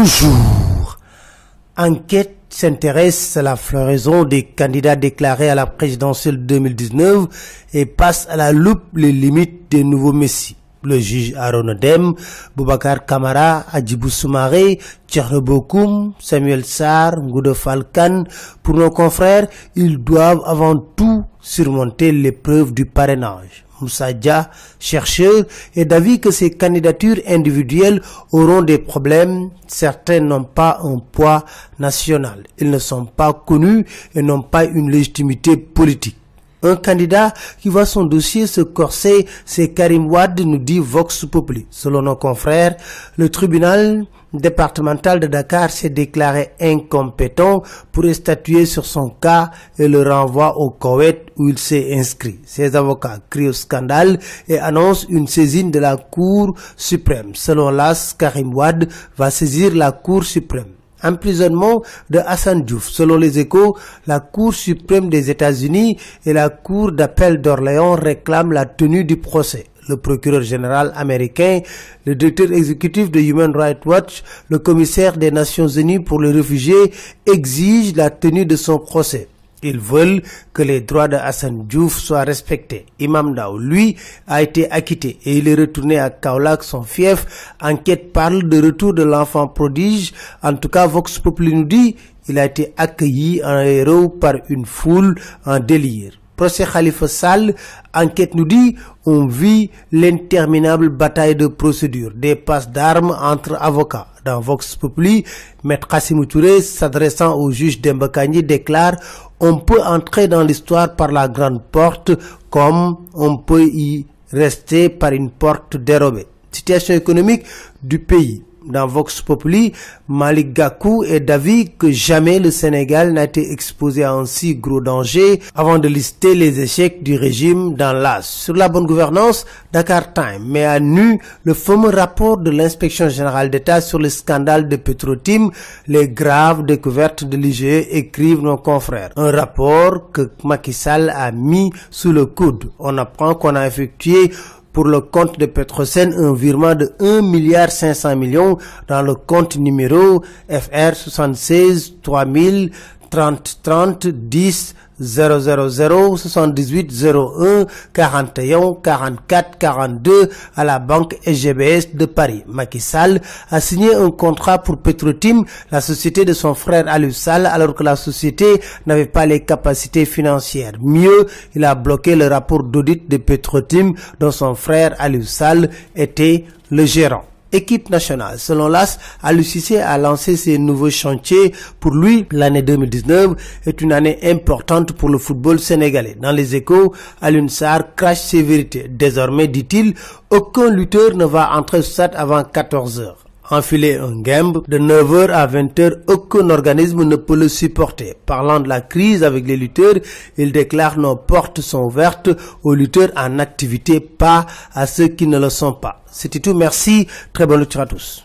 Bonjour. Enquête s'intéresse à la floraison des candidats déclarés à la présidentielle 2019 et passe à la loupe les limites des nouveaux messies. Le juge Aaron Dem, Boubacar Kamara, Adjibou Soumaré, Bokoum, Samuel Sarr, Ngoudo Falkan, pour nos confrères, ils doivent avant tout surmonter l'épreuve du parrainage. Moussa Dia, chercheur, est d'avis que ces candidatures individuelles auront des problèmes. Certains n'ont pas un poids national. Ils ne sont pas connus et n'ont pas une légitimité politique. Un candidat qui voit son dossier se corser, c'est Karim Wad, nous dit Vox Populi. Selon nos confrères, le tribunal départemental de Dakar s'est déclaré incompétent pour statuer sur son cas et le renvoie au Koweït où il s'est inscrit. Ses avocats crient au scandale et annoncent une saisine de la Cour suprême. Selon l'AS, Karim Wad va saisir la Cour suprême emprisonnement de Hassan Diouf. Selon les échos, la Cour suprême des États-Unis et la Cour d'appel d'Orléans réclament la tenue du procès. Le procureur général américain, le directeur exécutif de Human Rights Watch, le commissaire des Nations Unies pour les réfugiés exigent la tenue de son procès. Ils veulent que les droits de Hassan Diouf soient respectés. Imam Dao, lui, a été acquitté et il est retourné à Kaolak, son fief. Enquête parle de retour de l'enfant prodige. En tout cas, Vox Populi nous dit il a été accueilli en héros par une foule en délire procès Khalifa Sall, enquête nous dit, on vit l'interminable bataille de procédure, des passes d'armes entre avocats. Dans Vox Populi, Maître Kassim Touré, s'adressant au juge Dembakani, déclare on peut entrer dans l'histoire par la grande porte comme on peut y rester par une porte dérobée. Situation économique du pays dans Vox Populi, Malik Gakou est d'avis que jamais le Sénégal n'a été exposé à un si gros danger avant de lister les échecs du régime dans l'AS. Sur la bonne gouvernance, Dakar Time met à nu le fameux rapport de l'inspection générale d'État sur le scandale de Petrotim, les graves découvertes de l'IGE écrivent nos confrères. Un rapport que Macky a mis sous le coude. On apprend qu'on a effectué pour le compte de Petrosen un virement de 1 milliard 500 millions dans le compte numéro FR 76 3000 30 30 10 000 78 01 41 44 42 à la banque SGBS de Paris. Macky Sall a signé un contrat pour Petrotim, la société de son frère Alusal, alors que la société n'avait pas les capacités financières. Mieux, il a bloqué le rapport d'audit de Petrotim dont son frère Alusal était le gérant équipe nationale. Selon l'AS, Alucissé a lancé ses nouveaux chantiers. Pour lui, l'année 2019 est une année importante pour le football sénégalais. Dans les échos, Alunsar crache ses vérités. Désormais, dit-il, aucun lutteur ne va entrer au stade avant 14 heures enfiler un gambe de 9h à 20h, aucun organisme ne peut le supporter. Parlant de la crise avec les lutteurs, il déclare nos portes sont ouvertes aux lutteurs en activité, pas à ceux qui ne le sont pas. C'était tout, merci, très bonne lecture à tous.